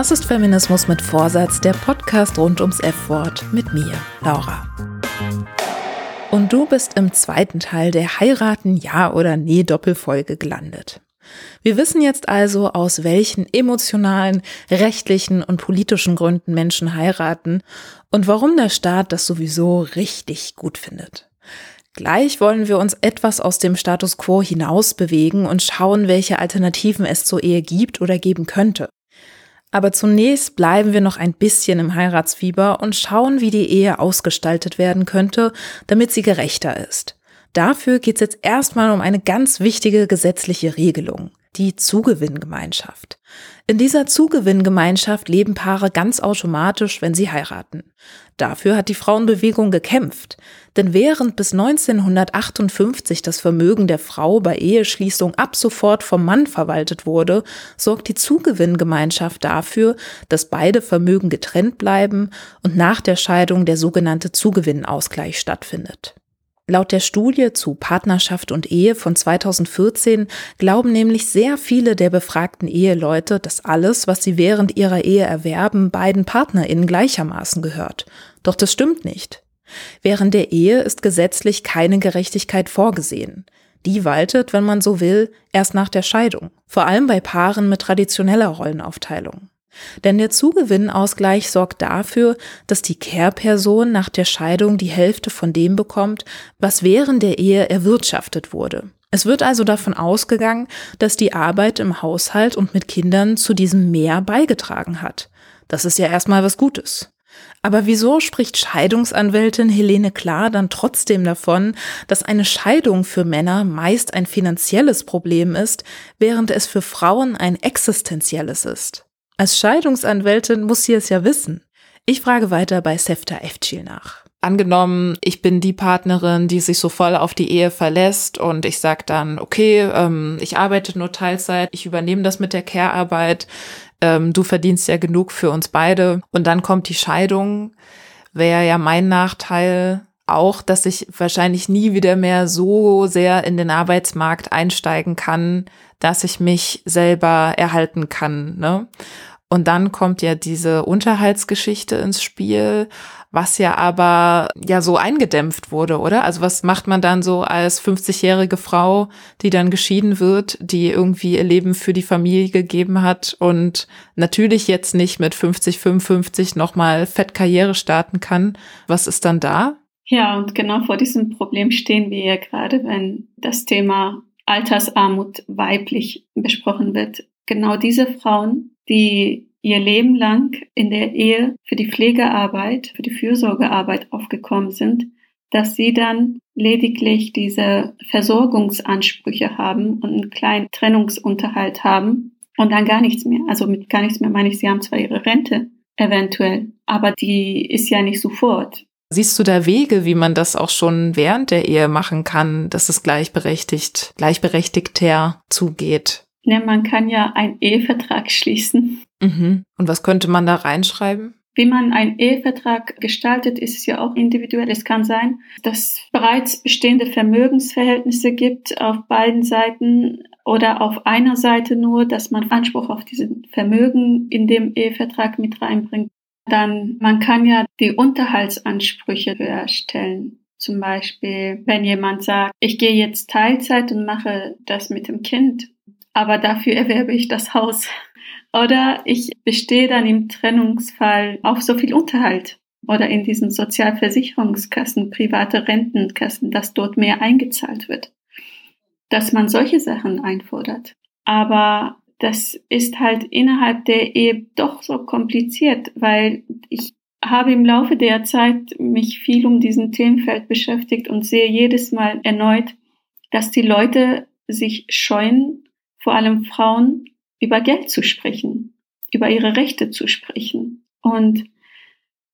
Das ist Feminismus mit Vorsatz, der Podcast rund ums F-Wort mit mir, Laura. Und du bist im zweiten Teil der Heiraten Ja oder Nee Doppelfolge gelandet. Wir wissen jetzt also, aus welchen emotionalen, rechtlichen und politischen Gründen Menschen heiraten und warum der Staat das sowieso richtig gut findet. Gleich wollen wir uns etwas aus dem Status quo hinaus bewegen und schauen, welche Alternativen es zur Ehe gibt oder geben könnte. Aber zunächst bleiben wir noch ein bisschen im Heiratsfieber und schauen, wie die Ehe ausgestaltet werden könnte, damit sie gerechter ist. Dafür geht es jetzt erstmal um eine ganz wichtige gesetzliche Regelung die Zugewinngemeinschaft. In dieser Zugewinngemeinschaft leben Paare ganz automatisch, wenn sie heiraten. Dafür hat die Frauenbewegung gekämpft. Denn während bis 1958 das Vermögen der Frau bei Eheschließung ab sofort vom Mann verwaltet wurde, sorgt die Zugewinngemeinschaft dafür, dass beide Vermögen getrennt bleiben und nach der Scheidung der sogenannte Zugewinnausgleich stattfindet. Laut der Studie zu Partnerschaft und Ehe von 2014 glauben nämlich sehr viele der befragten Eheleute, dass alles, was sie während ihrer Ehe erwerben, beiden PartnerInnen gleichermaßen gehört. Doch das stimmt nicht. Während der Ehe ist gesetzlich keine Gerechtigkeit vorgesehen. Die waltet, wenn man so will, erst nach der Scheidung, vor allem bei Paaren mit traditioneller Rollenaufteilung. Denn der Zugewinnausgleich sorgt dafür, dass die Care-Person nach der Scheidung die Hälfte von dem bekommt, was während der Ehe erwirtschaftet wurde. Es wird also davon ausgegangen, dass die Arbeit im Haushalt und mit Kindern zu diesem Mehr beigetragen hat. Das ist ja erstmal was Gutes. Aber wieso spricht Scheidungsanwältin Helene Klar dann trotzdem davon, dass eine Scheidung für Männer meist ein finanzielles Problem ist, während es für Frauen ein existenzielles ist? Als Scheidungsanwältin muss sie es ja wissen. Ich frage weiter bei Sefta Efcil nach. Angenommen, ich bin die Partnerin, die sich so voll auf die Ehe verlässt und ich sage dann, okay, ähm, ich arbeite nur Teilzeit, ich übernehme das mit der Care-Arbeit, ähm, du verdienst ja genug für uns beide und dann kommt die Scheidung, wäre ja mein Nachteil auch, dass ich wahrscheinlich nie wieder mehr so sehr in den Arbeitsmarkt einsteigen kann, dass ich mich selber erhalten kann. Ne? Und dann kommt ja diese Unterhaltsgeschichte ins Spiel, was ja aber ja so eingedämpft wurde, oder? Also was macht man dann so als 50-jährige Frau, die dann geschieden wird, die irgendwie ihr Leben für die Familie gegeben hat und natürlich jetzt nicht mit 50, 55 nochmal fett Karriere starten kann. Was ist dann da? Ja, und genau vor diesem Problem stehen wir ja gerade, wenn das Thema Altersarmut weiblich besprochen wird. Genau diese Frauen die ihr Leben lang in der Ehe für die Pflegearbeit, für die Fürsorgearbeit aufgekommen sind, dass sie dann lediglich diese Versorgungsansprüche haben und einen kleinen Trennungsunterhalt haben und dann gar nichts mehr. Also mit gar nichts mehr meine ich, sie haben zwar ihre Rente eventuell, aber die ist ja nicht sofort. Siehst du da Wege, wie man das auch schon während der Ehe machen kann, dass es gleichberechtigt, gleichberechtigter zugeht? Ja, man kann ja einen Ehevertrag schließen. Mhm. Und was könnte man da reinschreiben? Wie man einen Ehevertrag gestaltet, ist es ja auch individuell. Es kann sein, dass bereits bestehende Vermögensverhältnisse gibt auf beiden Seiten oder auf einer Seite nur, dass man Anspruch auf diesen Vermögen in dem Ehevertrag mit reinbringt. Dann, man kann ja die Unterhaltsansprüche höher stellen. Zum Beispiel, wenn jemand sagt, ich gehe jetzt Teilzeit und mache das mit dem Kind aber dafür erwerbe ich das Haus. Oder ich bestehe dann im Trennungsfall auf so viel Unterhalt oder in diesen Sozialversicherungskassen, private Rentenkassen, dass dort mehr eingezahlt wird. Dass man solche Sachen einfordert. Aber das ist halt innerhalb der Ehe doch so kompliziert, weil ich habe im Laufe der Zeit mich viel um diesen Themenfeld beschäftigt und sehe jedes Mal erneut, dass die Leute sich scheuen, vor allem Frauen, über Geld zu sprechen, über ihre Rechte zu sprechen. Und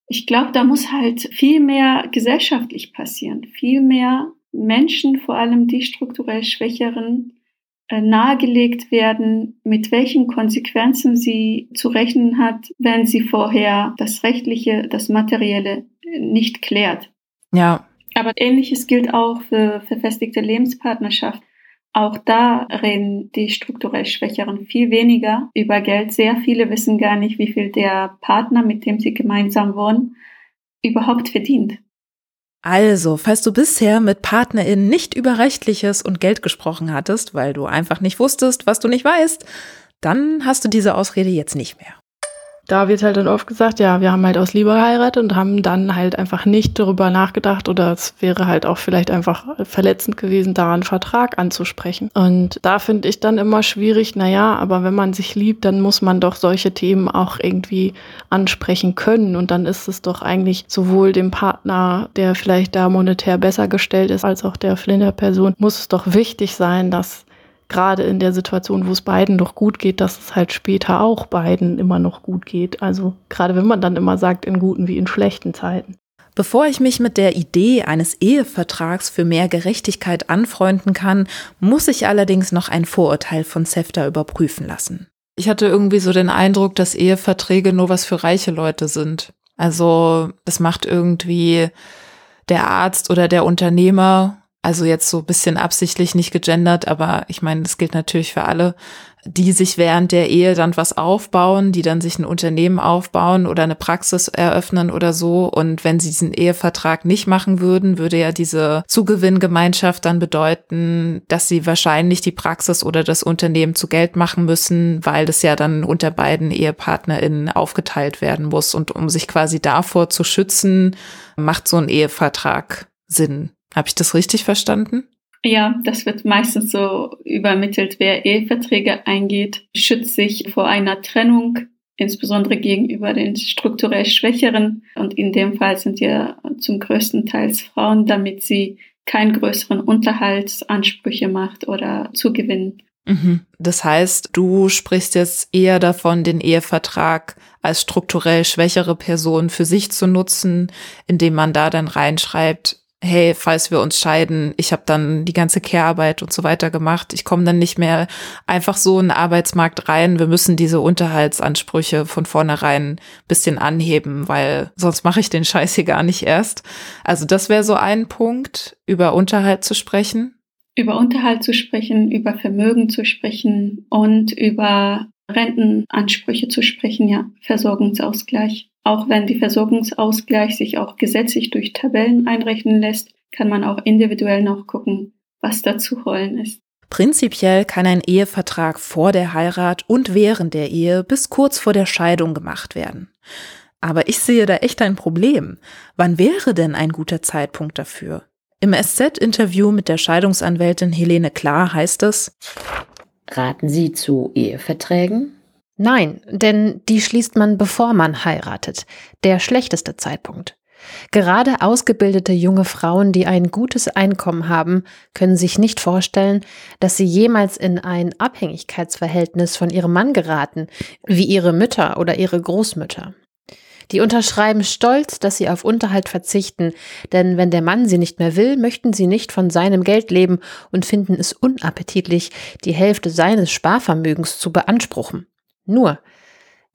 ich glaube, da muss halt viel mehr gesellschaftlich passieren, viel mehr Menschen, vor allem die strukturell Schwächeren, äh, nahegelegt werden, mit welchen Konsequenzen sie zu rechnen hat, wenn sie vorher das Rechtliche, das Materielle nicht klärt. Ja. Aber ähnliches gilt auch für verfestigte Lebenspartnerschaft. Auch da reden die strukturell Schwächeren viel weniger über Geld. Sehr viele wissen gar nicht, wie viel der Partner, mit dem sie gemeinsam wohnen, überhaupt verdient. Also, falls du bisher mit PartnerInnen nicht über Rechtliches und Geld gesprochen hattest, weil du einfach nicht wusstest, was du nicht weißt, dann hast du diese Ausrede jetzt nicht mehr da wird halt dann oft gesagt, ja, wir haben halt aus Liebe geheiratet und haben dann halt einfach nicht darüber nachgedacht oder es wäre halt auch vielleicht einfach verletzend gewesen, da einen Vertrag anzusprechen. Und da finde ich dann immer schwierig, naja, aber wenn man sich liebt, dann muss man doch solche Themen auch irgendwie ansprechen können. Und dann ist es doch eigentlich sowohl dem Partner, der vielleicht da monetär besser gestellt ist, als auch der Flinderperson, muss es doch wichtig sein, dass gerade in der Situation, wo es beiden doch gut geht, dass es halt später auch beiden immer noch gut geht. Also gerade wenn man dann immer sagt, in guten wie in schlechten Zeiten. Bevor ich mich mit der Idee eines Ehevertrags für mehr Gerechtigkeit anfreunden kann, muss ich allerdings noch ein Vorurteil von SEFTA überprüfen lassen. Ich hatte irgendwie so den Eindruck, dass Eheverträge nur was für reiche Leute sind. Also das macht irgendwie der Arzt oder der Unternehmer also jetzt so bisschen absichtlich nicht gegendert, aber ich meine, das gilt natürlich für alle, die sich während der Ehe dann was aufbauen, die dann sich ein Unternehmen aufbauen oder eine Praxis eröffnen oder so. Und wenn sie diesen Ehevertrag nicht machen würden, würde ja diese Zugewinngemeinschaft dann bedeuten, dass sie wahrscheinlich die Praxis oder das Unternehmen zu Geld machen müssen, weil das ja dann unter beiden EhepartnerInnen aufgeteilt werden muss. Und um sich quasi davor zu schützen, macht so ein Ehevertrag Sinn. Habe ich das richtig verstanden? Ja, das wird meistens so übermittelt. Wer Eheverträge eingeht, schützt sich vor einer Trennung, insbesondere gegenüber den strukturell Schwächeren. Und in dem Fall sind ja zum größten Teil Frauen, damit sie keinen größeren Unterhaltsansprüche macht oder Zugewinn. Mhm. Das heißt, du sprichst jetzt eher davon, den Ehevertrag als strukturell schwächere Person für sich zu nutzen, indem man da dann reinschreibt, hey, falls wir uns scheiden, ich habe dann die ganze Care-Arbeit und so weiter gemacht. Ich komme dann nicht mehr einfach so in den Arbeitsmarkt rein. Wir müssen diese Unterhaltsansprüche von vornherein bisschen anheben, weil sonst mache ich den Scheiß hier gar nicht erst. Also das wäre so ein Punkt, über Unterhalt zu sprechen. Über Unterhalt zu sprechen, über Vermögen zu sprechen und über Rentenansprüche zu sprechen, ja, Versorgungsausgleich. Auch wenn die Versorgungsausgleich sich auch gesetzlich durch Tabellen einrechnen lässt, kann man auch individuell noch gucken, was da zu holen ist. Prinzipiell kann ein Ehevertrag vor der Heirat und während der Ehe bis kurz vor der Scheidung gemacht werden. Aber ich sehe da echt ein Problem. Wann wäre denn ein guter Zeitpunkt dafür? Im SZ-Interview mit der Scheidungsanwältin Helene Klar heißt es, Raten Sie zu Eheverträgen? Nein, denn die schließt man, bevor man heiratet. Der schlechteste Zeitpunkt. Gerade ausgebildete junge Frauen, die ein gutes Einkommen haben, können sich nicht vorstellen, dass sie jemals in ein Abhängigkeitsverhältnis von ihrem Mann geraten, wie ihre Mütter oder ihre Großmütter. Die unterschreiben stolz, dass sie auf Unterhalt verzichten, denn wenn der Mann sie nicht mehr will, möchten sie nicht von seinem Geld leben und finden es unappetitlich, die Hälfte seines Sparvermögens zu beanspruchen. Nur,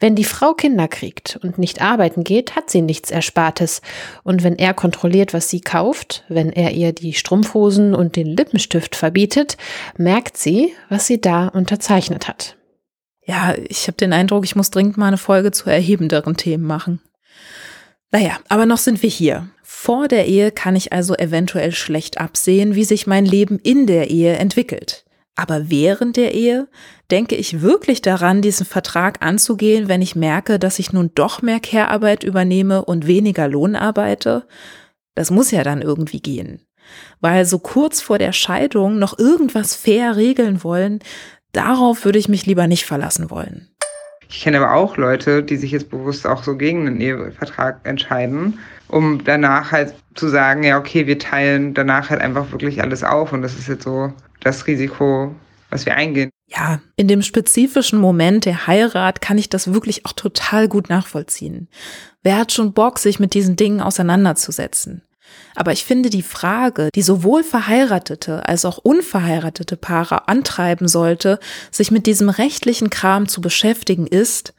wenn die Frau Kinder kriegt und nicht arbeiten geht, hat sie nichts Erspartes. Und wenn er kontrolliert, was sie kauft, wenn er ihr die Strumpfhosen und den Lippenstift verbietet, merkt sie, was sie da unterzeichnet hat. Ja, ich habe den Eindruck, ich muss dringend mal eine Folge zu erhebenderen Themen machen. Naja, aber noch sind wir hier. Vor der Ehe kann ich also eventuell schlecht absehen, wie sich mein Leben in der Ehe entwickelt. Aber während der Ehe denke ich wirklich daran, diesen Vertrag anzugehen, wenn ich merke, dass ich nun doch mehr Care-Arbeit übernehme und weniger Lohn arbeite? Das muss ja dann irgendwie gehen. Weil so kurz vor der Scheidung noch irgendwas fair regeln wollen, darauf würde ich mich lieber nicht verlassen wollen. Ich kenne aber auch Leute, die sich jetzt bewusst auch so gegen einen Ehevertrag entscheiden, um danach halt zu sagen, ja, okay, wir teilen danach halt einfach wirklich alles auf und das ist jetzt so das Risiko, was wir eingehen. Ja, in dem spezifischen Moment der Heirat kann ich das wirklich auch total gut nachvollziehen. Wer hat schon Bock, sich mit diesen Dingen auseinanderzusetzen? Aber ich finde die Frage, die sowohl verheiratete als auch unverheiratete Paare antreiben sollte, sich mit diesem rechtlichen Kram zu beschäftigen, ist,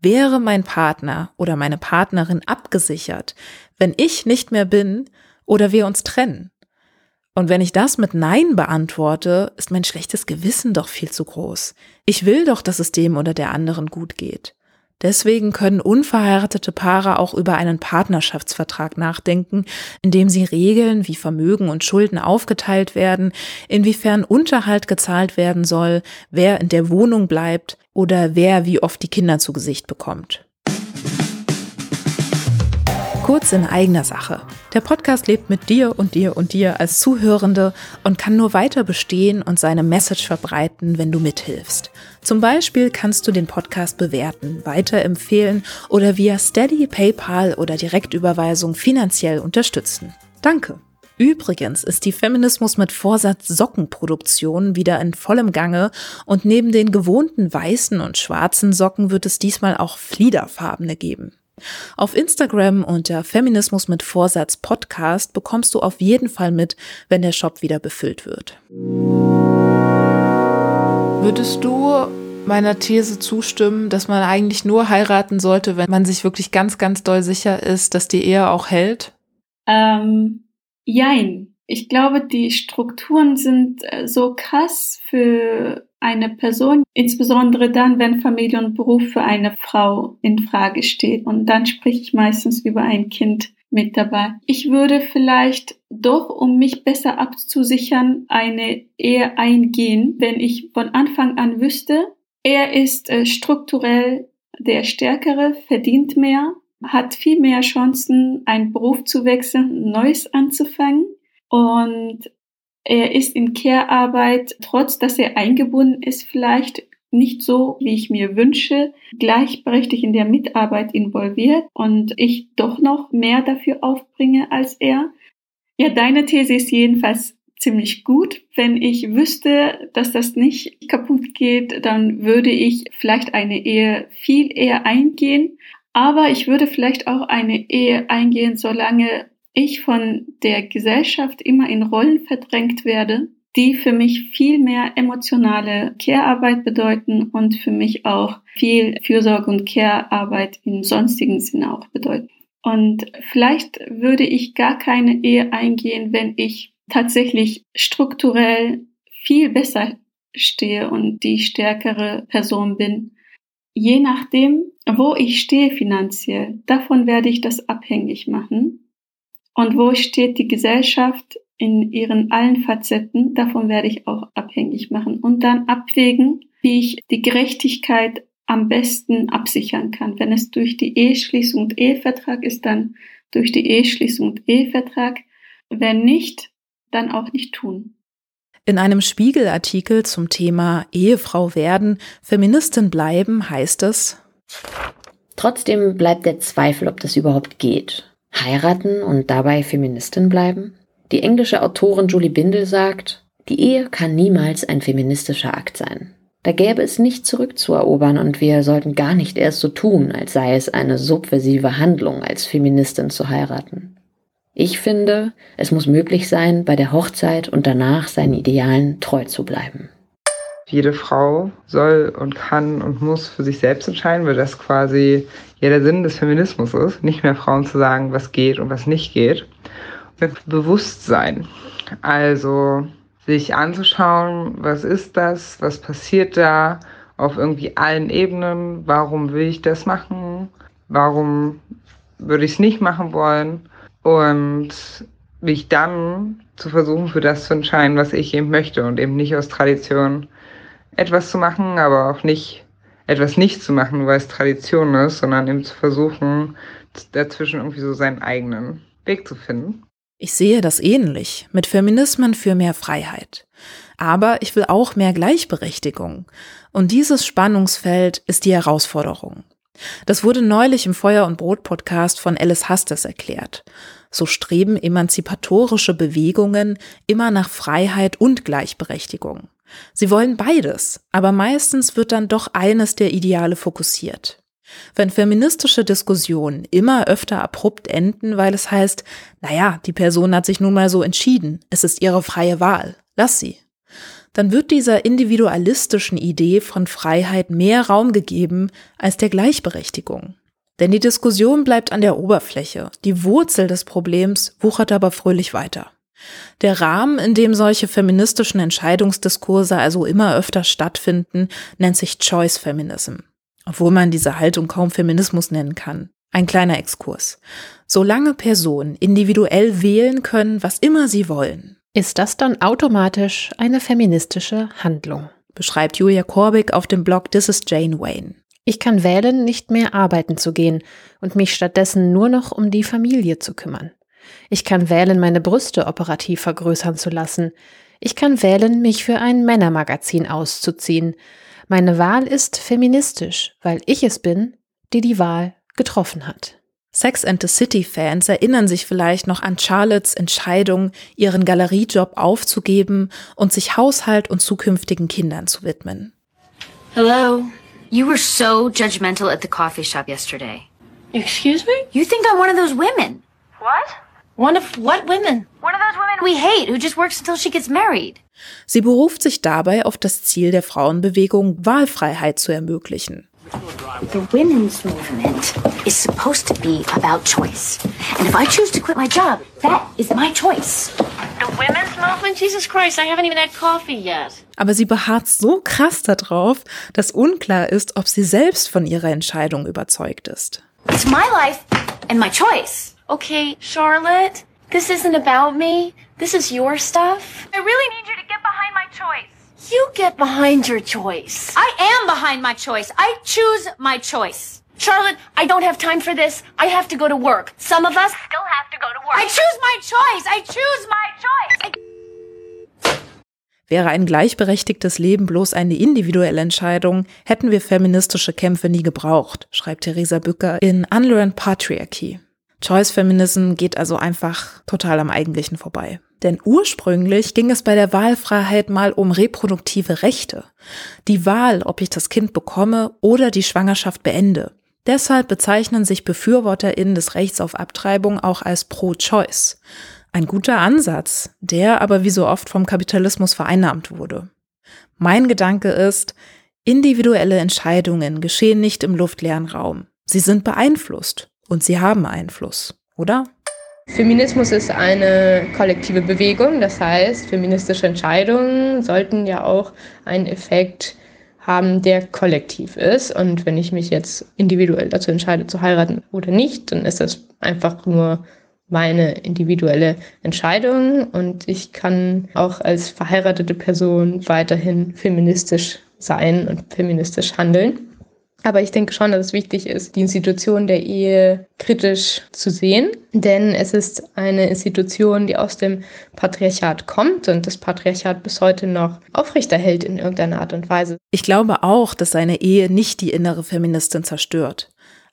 wäre mein Partner oder meine Partnerin abgesichert, wenn ich nicht mehr bin oder wir uns trennen? Und wenn ich das mit Nein beantworte, ist mein schlechtes Gewissen doch viel zu groß. Ich will doch, dass es dem oder der anderen gut geht. Deswegen können unverheiratete Paare auch über einen Partnerschaftsvertrag nachdenken, in dem sie regeln, wie Vermögen und Schulden aufgeteilt werden, inwiefern Unterhalt gezahlt werden soll, wer in der Wohnung bleibt oder wer wie oft die Kinder zu Gesicht bekommt. Kurz in eigener Sache. Der Podcast lebt mit dir und dir und dir als Zuhörende und kann nur weiter bestehen und seine Message verbreiten, wenn du mithilfst. Zum Beispiel kannst du den Podcast bewerten, weiterempfehlen oder via Steady, PayPal oder Direktüberweisung finanziell unterstützen. Danke. Übrigens ist die Feminismus mit Vorsatz Sockenproduktion wieder in vollem Gange und neben den gewohnten weißen und schwarzen Socken wird es diesmal auch fliederfarbene geben. Auf Instagram unter Feminismus mit Vorsatz Podcast bekommst du auf jeden Fall mit, wenn der Shop wieder befüllt wird. Würdest du meiner These zustimmen, dass man eigentlich nur heiraten sollte, wenn man sich wirklich ganz, ganz doll sicher ist, dass die Ehe auch hält? Ähm, jein. Ich glaube, die Strukturen sind äh, so krass für eine Person, insbesondere dann, wenn Familie und Beruf für eine Frau in Frage steht. Und dann spreche ich meistens über ein Kind mit dabei. Ich würde vielleicht doch, um mich besser abzusichern, eine Ehe eingehen, wenn ich von Anfang an wüsste, er ist äh, strukturell der Stärkere, verdient mehr, hat viel mehr Chancen, einen Beruf zu wechseln, Neues anzufangen. Und er ist in Care-Arbeit, trotz dass er eingebunden ist, vielleicht nicht so, wie ich mir wünsche, gleichberechtigt in der Mitarbeit involviert und ich doch noch mehr dafür aufbringe als er. Ja, deine These ist jedenfalls ziemlich gut. Wenn ich wüsste, dass das nicht kaputt geht, dann würde ich vielleicht eine Ehe viel eher eingehen. Aber ich würde vielleicht auch eine Ehe eingehen, solange ich von der Gesellschaft immer in Rollen verdrängt werde, die für mich viel mehr emotionale Care-Arbeit bedeuten und für mich auch viel Fürsorge und Care-Arbeit im sonstigen Sinne auch bedeuten. Und vielleicht würde ich gar keine Ehe eingehen, wenn ich tatsächlich strukturell viel besser stehe und die stärkere Person bin. Je nachdem, wo ich stehe finanziell, davon werde ich das abhängig machen. Und wo steht die Gesellschaft in ihren allen Facetten? Davon werde ich auch abhängig machen. Und dann abwägen, wie ich die Gerechtigkeit am besten absichern kann. Wenn es durch die Eheschließung und Ehevertrag ist, dann durch die Eheschließung und Ehevertrag. Wenn nicht, dann auch nicht tun. In einem Spiegelartikel zum Thema Ehefrau werden, Feministin bleiben heißt es, Trotzdem bleibt der Zweifel, ob das überhaupt geht heiraten und dabei Feministin bleiben? Die englische Autorin Julie Bindel sagt, die Ehe kann niemals ein feministischer Akt sein. Da gäbe es nicht zurückzuerobern und wir sollten gar nicht erst so tun, als sei es eine subversive Handlung, als Feministin zu heiraten. Ich finde, es muss möglich sein, bei der Hochzeit und danach seinen Idealen treu zu bleiben. Jede Frau soll und kann und muss für sich selbst entscheiden, weil das quasi ja der Sinn des Feminismus ist, nicht mehr Frauen zu sagen, was geht und was nicht geht. Mit Bewusstsein. Also sich anzuschauen, was ist das, was passiert da auf irgendwie allen Ebenen, warum will ich das machen, warum würde ich es nicht machen wollen und mich dann zu versuchen, für das zu entscheiden, was ich eben möchte und eben nicht aus Tradition etwas zu machen, aber auch nicht etwas nicht zu machen, weil es Tradition ist, sondern eben zu versuchen, dazwischen irgendwie so seinen eigenen Weg zu finden. Ich sehe das ähnlich, mit Feminismen für mehr Freiheit. Aber ich will auch mehr Gleichberechtigung. Und dieses Spannungsfeld ist die Herausforderung. Das wurde neulich im Feuer und Brot Podcast von Alice Hastes erklärt. So streben emanzipatorische Bewegungen immer nach Freiheit und Gleichberechtigung. Sie wollen beides, aber meistens wird dann doch eines der Ideale fokussiert. Wenn feministische Diskussionen immer öfter abrupt enden, weil es heißt, naja, die Person hat sich nun mal so entschieden, es ist ihre freie Wahl, lass sie, dann wird dieser individualistischen Idee von Freiheit mehr Raum gegeben als der Gleichberechtigung. Denn die Diskussion bleibt an der Oberfläche, die Wurzel des Problems wuchert aber fröhlich weiter. Der Rahmen, in dem solche feministischen Entscheidungsdiskurse also immer öfter stattfinden, nennt sich Choice Feminism, obwohl man diese Haltung kaum Feminismus nennen kann. Ein kleiner Exkurs. Solange Personen individuell wählen können, was immer sie wollen, ist das dann automatisch eine feministische Handlung? beschreibt Julia Korbig auf dem Blog This is Jane Wayne. Ich kann wählen, nicht mehr arbeiten zu gehen und mich stattdessen nur noch um die Familie zu kümmern. Ich kann wählen, meine Brüste operativ vergrößern zu lassen. Ich kann wählen, mich für ein Männermagazin auszuziehen. Meine Wahl ist feministisch, weil ich es bin, die die Wahl getroffen hat. Sex and the City Fans erinnern sich vielleicht noch an Charlottes Entscheidung, ihren Galeriejob aufzugeben und sich Haushalt und zukünftigen Kindern zu widmen. Hello. You were so judgmental at the coffee shop yesterday. Excuse me? You think I'm one of those women. What? One of what women? One of those women we hate who just works until she gets married. Sie beruft sich dabei auf das Ziel der Frauenbewegung, Wahlfreiheit zu ermöglichen. The women's movement is supposed to be about choice. And if I choose to quit my job, that is my choice. The women's movement? Jesus Christ, I haven't even had coffee yet. Aber sie beharrt so krass darauf, dass unklar ist, ob sie selbst von ihrer Entscheidung überzeugt ist. It's my life and my choice. Okay, Charlotte, this isn't about me. This is your stuff. I really need you to get behind my choice. You get behind your choice. I am behind my choice. I choose my choice. Charlotte, I don't have time for this. I have to go to work. Some of us Still have to go to work. I choose my choice. I choose my choice. I Wäre ein gleichberechtigtes Leben bloß eine individuelle Entscheidung, hätten wir feministische Kämpfe nie gebraucht, schreibt Theresa Bücker in Unlearned Patriarchy. Choice Feminism geht also einfach total am Eigentlichen vorbei. Denn ursprünglich ging es bei der Wahlfreiheit mal um reproduktive Rechte. Die Wahl, ob ich das Kind bekomme oder die Schwangerschaft beende. Deshalb bezeichnen sich BefürworterInnen des Rechts auf Abtreibung auch als Pro-Choice. Ein guter Ansatz, der aber wie so oft vom Kapitalismus vereinnahmt wurde. Mein Gedanke ist, individuelle Entscheidungen geschehen nicht im luftleeren Raum. Sie sind beeinflusst und sie haben Einfluss, oder? Feminismus ist eine kollektive Bewegung, das heißt, feministische Entscheidungen sollten ja auch einen Effekt haben, der kollektiv ist. Und wenn ich mich jetzt individuell dazu entscheide, zu heiraten oder nicht, dann ist das einfach nur meine individuelle Entscheidung und ich kann auch als verheiratete Person weiterhin feministisch sein und feministisch handeln. Aber ich denke schon, dass es wichtig ist, die Institution der Ehe kritisch zu sehen, denn es ist eine Institution, die aus dem Patriarchat kommt und das Patriarchat bis heute noch aufrechterhält in irgendeiner Art und Weise. Ich glaube auch, dass eine Ehe nicht die innere Feministin zerstört.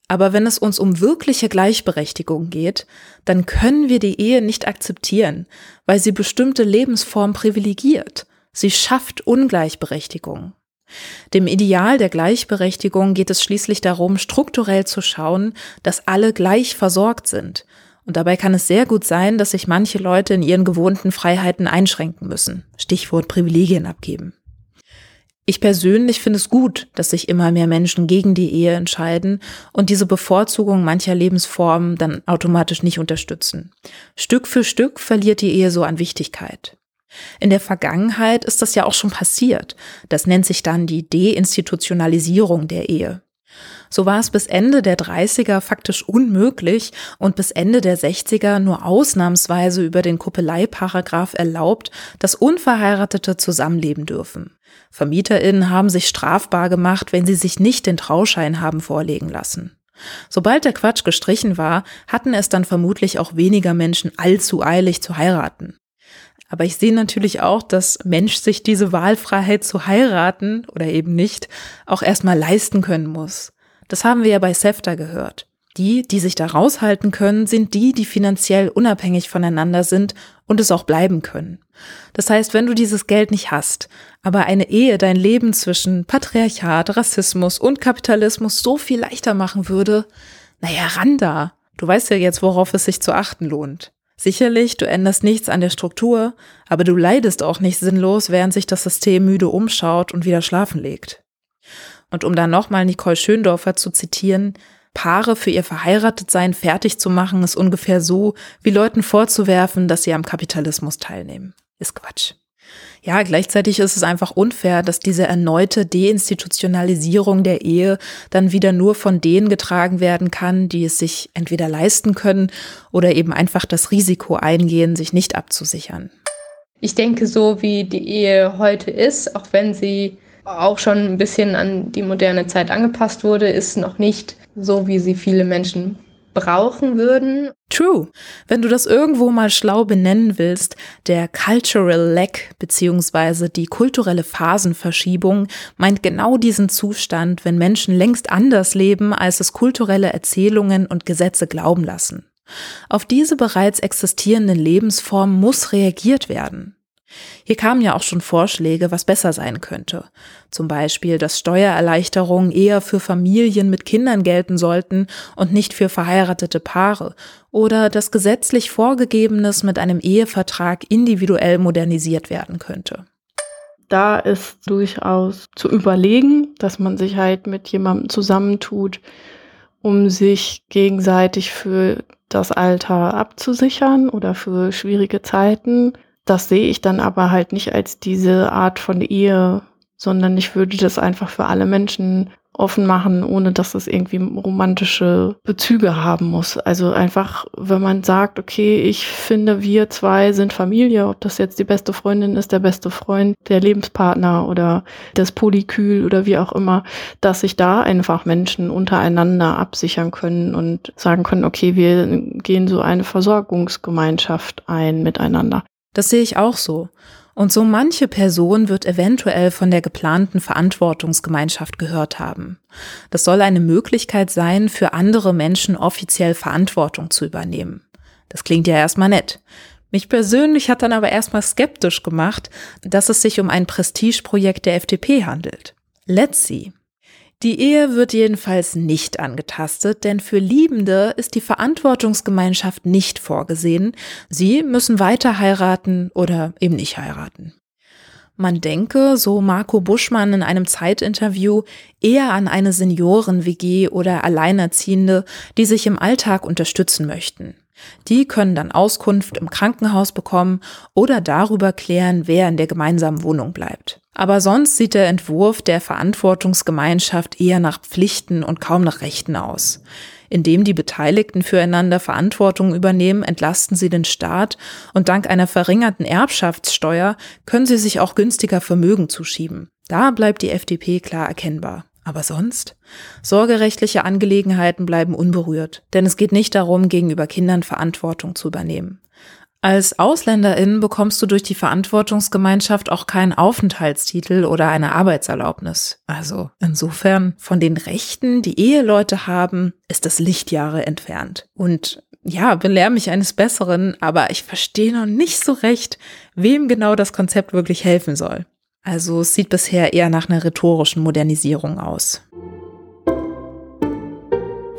Aber wenn es uns um wirkliche Gleichberechtigung geht, dann können wir die Ehe nicht akzeptieren, weil sie bestimmte Lebensformen privilegiert. Sie schafft Ungleichberechtigung. Dem Ideal der Gleichberechtigung geht es schließlich darum, strukturell zu schauen, dass alle gleich versorgt sind. Und dabei kann es sehr gut sein, dass sich manche Leute in ihren gewohnten Freiheiten einschränken müssen. Stichwort Privilegien abgeben. Ich persönlich finde es gut, dass sich immer mehr Menschen gegen die Ehe entscheiden und diese Bevorzugung mancher Lebensformen dann automatisch nicht unterstützen. Stück für Stück verliert die Ehe so an Wichtigkeit. In der Vergangenheit ist das ja auch schon passiert. Das nennt sich dann die Deinstitutionalisierung der Ehe. So war es bis Ende der 30er faktisch unmöglich und bis Ende der 60er nur ausnahmsweise über den Kuppeleiparagraph erlaubt, dass Unverheiratete zusammenleben dürfen. VermieterInnen haben sich strafbar gemacht, wenn sie sich nicht den Trauschein haben vorlegen lassen. Sobald der Quatsch gestrichen war, hatten es dann vermutlich auch weniger Menschen allzu eilig zu heiraten. Aber ich sehe natürlich auch, dass Mensch sich diese Wahlfreiheit zu heiraten oder eben nicht auch erstmal leisten können muss. Das haben wir ja bei SEFTA gehört. Die, die sich da raushalten können, sind die, die finanziell unabhängig voneinander sind und es auch bleiben können. Das heißt, wenn du dieses Geld nicht hast, aber eine Ehe dein Leben zwischen Patriarchat, Rassismus und Kapitalismus so viel leichter machen würde, naja, ran da. Du weißt ja jetzt, worauf es sich zu achten lohnt. Sicherlich, du änderst nichts an der Struktur, aber du leidest auch nicht sinnlos, während sich das System müde umschaut und wieder schlafen legt. Und um da nochmal Nicole Schöndorfer zu zitieren, Paare für ihr Verheiratetsein fertig zu machen, ist ungefähr so, wie Leuten vorzuwerfen, dass sie am Kapitalismus teilnehmen. Ist Quatsch. Ja, gleichzeitig ist es einfach unfair, dass diese erneute Deinstitutionalisierung der Ehe dann wieder nur von denen getragen werden kann, die es sich entweder leisten können oder eben einfach das Risiko eingehen, sich nicht abzusichern. Ich denke, so wie die Ehe heute ist, auch wenn sie auch schon ein bisschen an die moderne Zeit angepasst wurde, ist noch nicht so, wie sie viele Menschen brauchen würden. True. Wenn du das irgendwo mal schlau benennen willst, der Cultural Lag beziehungsweise die kulturelle Phasenverschiebung meint genau diesen Zustand, wenn Menschen längst anders leben, als es kulturelle Erzählungen und Gesetze glauben lassen. Auf diese bereits existierenden Lebensformen muss reagiert werden. Hier kamen ja auch schon Vorschläge, was besser sein könnte. Zum Beispiel, dass Steuererleichterungen eher für Familien mit Kindern gelten sollten und nicht für verheiratete Paare. Oder dass gesetzlich Vorgegebenes mit einem Ehevertrag individuell modernisiert werden könnte. Da ist durchaus zu überlegen, dass man sich halt mit jemandem zusammentut, um sich gegenseitig für das Alter abzusichern oder für schwierige Zeiten das sehe ich dann aber halt nicht als diese Art von Ehe, sondern ich würde das einfach für alle Menschen offen machen, ohne dass es irgendwie romantische Bezüge haben muss. Also einfach, wenn man sagt, okay, ich finde, wir zwei sind Familie, ob das jetzt die beste Freundin ist, der beste Freund, der Lebenspartner oder das Polykül oder wie auch immer, dass sich da einfach Menschen untereinander absichern können und sagen können, okay, wir gehen so eine Versorgungsgemeinschaft ein miteinander. Das sehe ich auch so. Und so manche Person wird eventuell von der geplanten Verantwortungsgemeinschaft gehört haben. Das soll eine Möglichkeit sein, für andere Menschen offiziell Verantwortung zu übernehmen. Das klingt ja erstmal nett. Mich persönlich hat dann aber erstmal skeptisch gemacht, dass es sich um ein Prestigeprojekt der FDP handelt. Let's see. Die Ehe wird jedenfalls nicht angetastet, denn für Liebende ist die Verantwortungsgemeinschaft nicht vorgesehen. Sie müssen weiter heiraten oder eben nicht heiraten. Man denke, so Marco Buschmann in einem Zeitinterview, eher an eine Senioren-WG oder Alleinerziehende, die sich im Alltag unterstützen möchten. Die können dann Auskunft im Krankenhaus bekommen oder darüber klären, wer in der gemeinsamen Wohnung bleibt. Aber sonst sieht der Entwurf der Verantwortungsgemeinschaft eher nach Pflichten und kaum nach Rechten aus. Indem die Beteiligten füreinander Verantwortung übernehmen, entlasten sie den Staat und dank einer verringerten Erbschaftssteuer können sie sich auch günstiger Vermögen zuschieben. Da bleibt die FDP klar erkennbar. Aber sonst? Sorgerechtliche Angelegenheiten bleiben unberührt, denn es geht nicht darum, gegenüber Kindern Verantwortung zu übernehmen. Als Ausländerin bekommst du durch die Verantwortungsgemeinschaft auch keinen Aufenthaltstitel oder eine Arbeitserlaubnis. Also insofern von den Rechten, die Eheleute haben, ist das Lichtjahre entfernt. Und ja, belehr mich eines Besseren, aber ich verstehe noch nicht so recht, wem genau das Konzept wirklich helfen soll. Also es sieht bisher eher nach einer rhetorischen Modernisierung aus.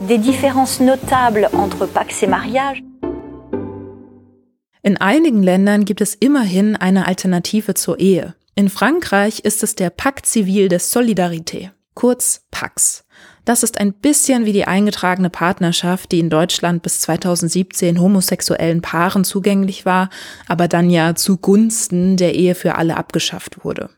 Des différences notables entre Pax et Mariage. In einigen Ländern gibt es immerhin eine Alternative zur Ehe. In Frankreich ist es der Pacte Civil de Solidarité, kurz PAX. Das ist ein bisschen wie die eingetragene Partnerschaft, die in Deutschland bis 2017 homosexuellen Paaren zugänglich war, aber dann ja zugunsten der Ehe für alle abgeschafft wurde.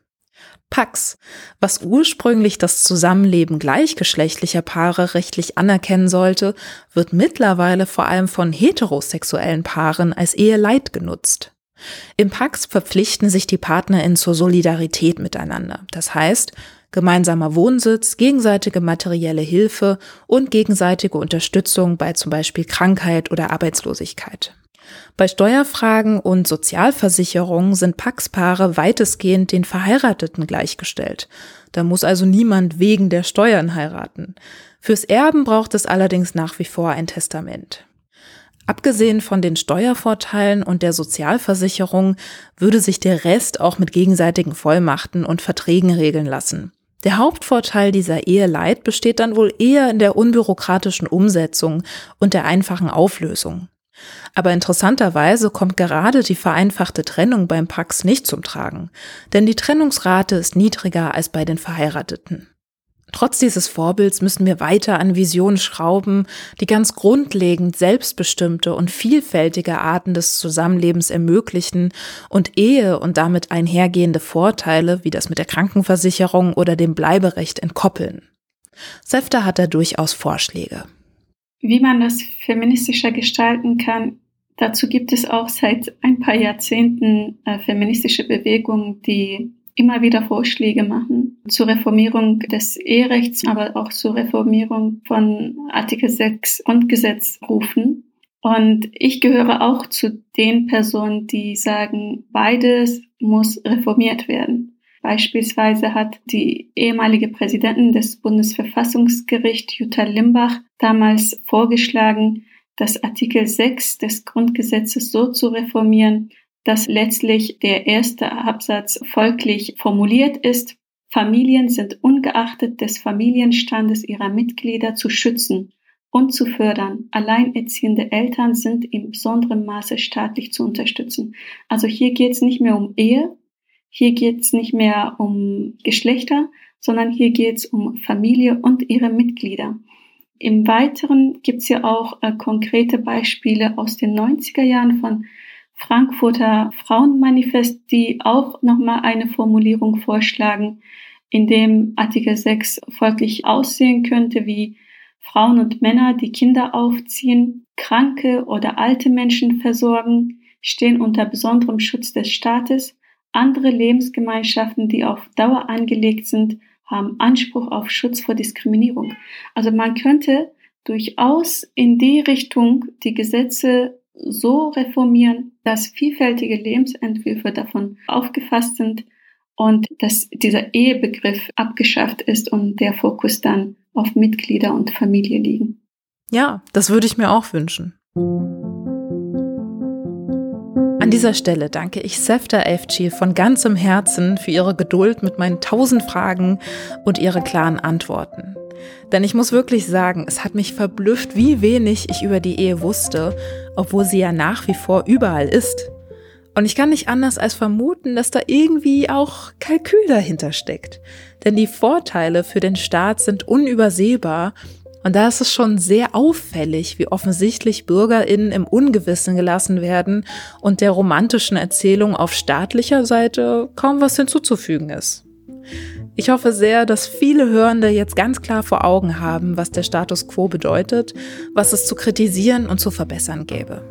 Pax, was ursprünglich das Zusammenleben gleichgeschlechtlicher Paare rechtlich anerkennen sollte, wird mittlerweile vor allem von heterosexuellen Paaren als Eheleit genutzt. Im Pax verpflichten sich die PartnerInnen zur Solidarität miteinander. Das heißt, gemeinsamer Wohnsitz, gegenseitige materielle Hilfe und gegenseitige Unterstützung bei zum Beispiel Krankheit oder Arbeitslosigkeit. Bei Steuerfragen und Sozialversicherungen sind Paxpaare weitestgehend den Verheirateten gleichgestellt. Da muss also niemand wegen der Steuern heiraten. Fürs Erben braucht es allerdings nach wie vor ein Testament. Abgesehen von den Steuervorteilen und der Sozialversicherung würde sich der Rest auch mit gegenseitigen Vollmachten und Verträgen regeln lassen. Der Hauptvorteil dieser Eheleit besteht dann wohl eher in der unbürokratischen Umsetzung und der einfachen Auflösung. Aber interessanterweise kommt gerade die vereinfachte Trennung beim Pax nicht zum Tragen, denn die Trennungsrate ist niedriger als bei den Verheirateten. Trotz dieses Vorbilds müssen wir weiter an Visionen schrauben, die ganz grundlegend selbstbestimmte und vielfältige Arten des Zusammenlebens ermöglichen und Ehe und damit einhergehende Vorteile wie das mit der Krankenversicherung oder dem Bleiberecht entkoppeln. Sefter hat da durchaus Vorschläge. Wie man das feministischer gestalten kann, dazu gibt es auch seit ein paar Jahrzehnten äh, feministische Bewegungen, die immer wieder Vorschläge machen zur Reformierung des Eherechts, aber auch zur Reformierung von Artikel 6 Grundgesetz rufen. Und ich gehöre auch zu den Personen, die sagen, beides muss reformiert werden. Beispielsweise hat die ehemalige Präsidentin des Bundesverfassungsgerichts Jutta Limbach damals vorgeschlagen, das Artikel 6 des Grundgesetzes so zu reformieren, dass letztlich der erste Absatz folglich formuliert ist. Familien sind ungeachtet des Familienstandes ihrer Mitglieder zu schützen und zu fördern. Alleinerziehende Eltern sind in besonderem Maße staatlich zu unterstützen. Also hier geht es nicht mehr um Ehe, hier geht es nicht mehr um Geschlechter, sondern hier geht es um Familie und ihre Mitglieder. Im Weiteren gibt es ja auch äh, konkrete Beispiele aus den 90er Jahren von Frankfurter Frauenmanifest, die auch nochmal eine Formulierung vorschlagen, in dem Artikel 6 folglich aussehen könnte wie Frauen und Männer, die Kinder aufziehen, kranke oder alte Menschen versorgen, stehen unter besonderem Schutz des Staates. Andere Lebensgemeinschaften, die auf Dauer angelegt sind, haben Anspruch auf Schutz vor Diskriminierung. Also man könnte durchaus in die Richtung die Gesetze so reformieren, dass vielfältige Lebensentwürfe davon aufgefasst sind und dass dieser Ehebegriff abgeschafft ist und der Fokus dann auf Mitglieder und Familie liegen. Ja, das würde ich mir auch wünschen. An dieser Stelle danke ich Sefta Efci von ganzem Herzen für ihre Geduld mit meinen tausend Fragen und ihre klaren Antworten. Denn ich muss wirklich sagen, es hat mich verblüfft, wie wenig ich über die Ehe wusste, obwohl sie ja nach wie vor überall ist. Und ich kann nicht anders als vermuten, dass da irgendwie auch Kalkül dahinter steckt. Denn die Vorteile für den Staat sind unübersehbar und da ist es schon sehr auffällig, wie offensichtlich Bürgerinnen im Ungewissen gelassen werden und der romantischen Erzählung auf staatlicher Seite kaum was hinzuzufügen ist. Ich hoffe sehr, dass viele Hörende jetzt ganz klar vor Augen haben, was der Status quo bedeutet, was es zu kritisieren und zu verbessern gäbe.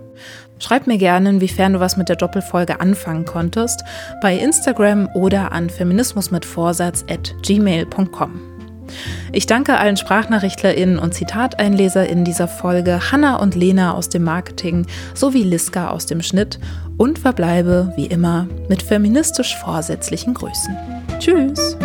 Schreib mir gerne, inwiefern du was mit der Doppelfolge anfangen konntest, bei Instagram oder an feminismusmitvorsatz at gmail.com. Ich danke allen SprachnachrichtlerInnen und ZitateinleserInnen dieser Folge, Hanna und Lena aus dem Marketing sowie Liska aus dem Schnitt und verbleibe, wie immer, mit feministisch vorsätzlichen Grüßen. Tschüss.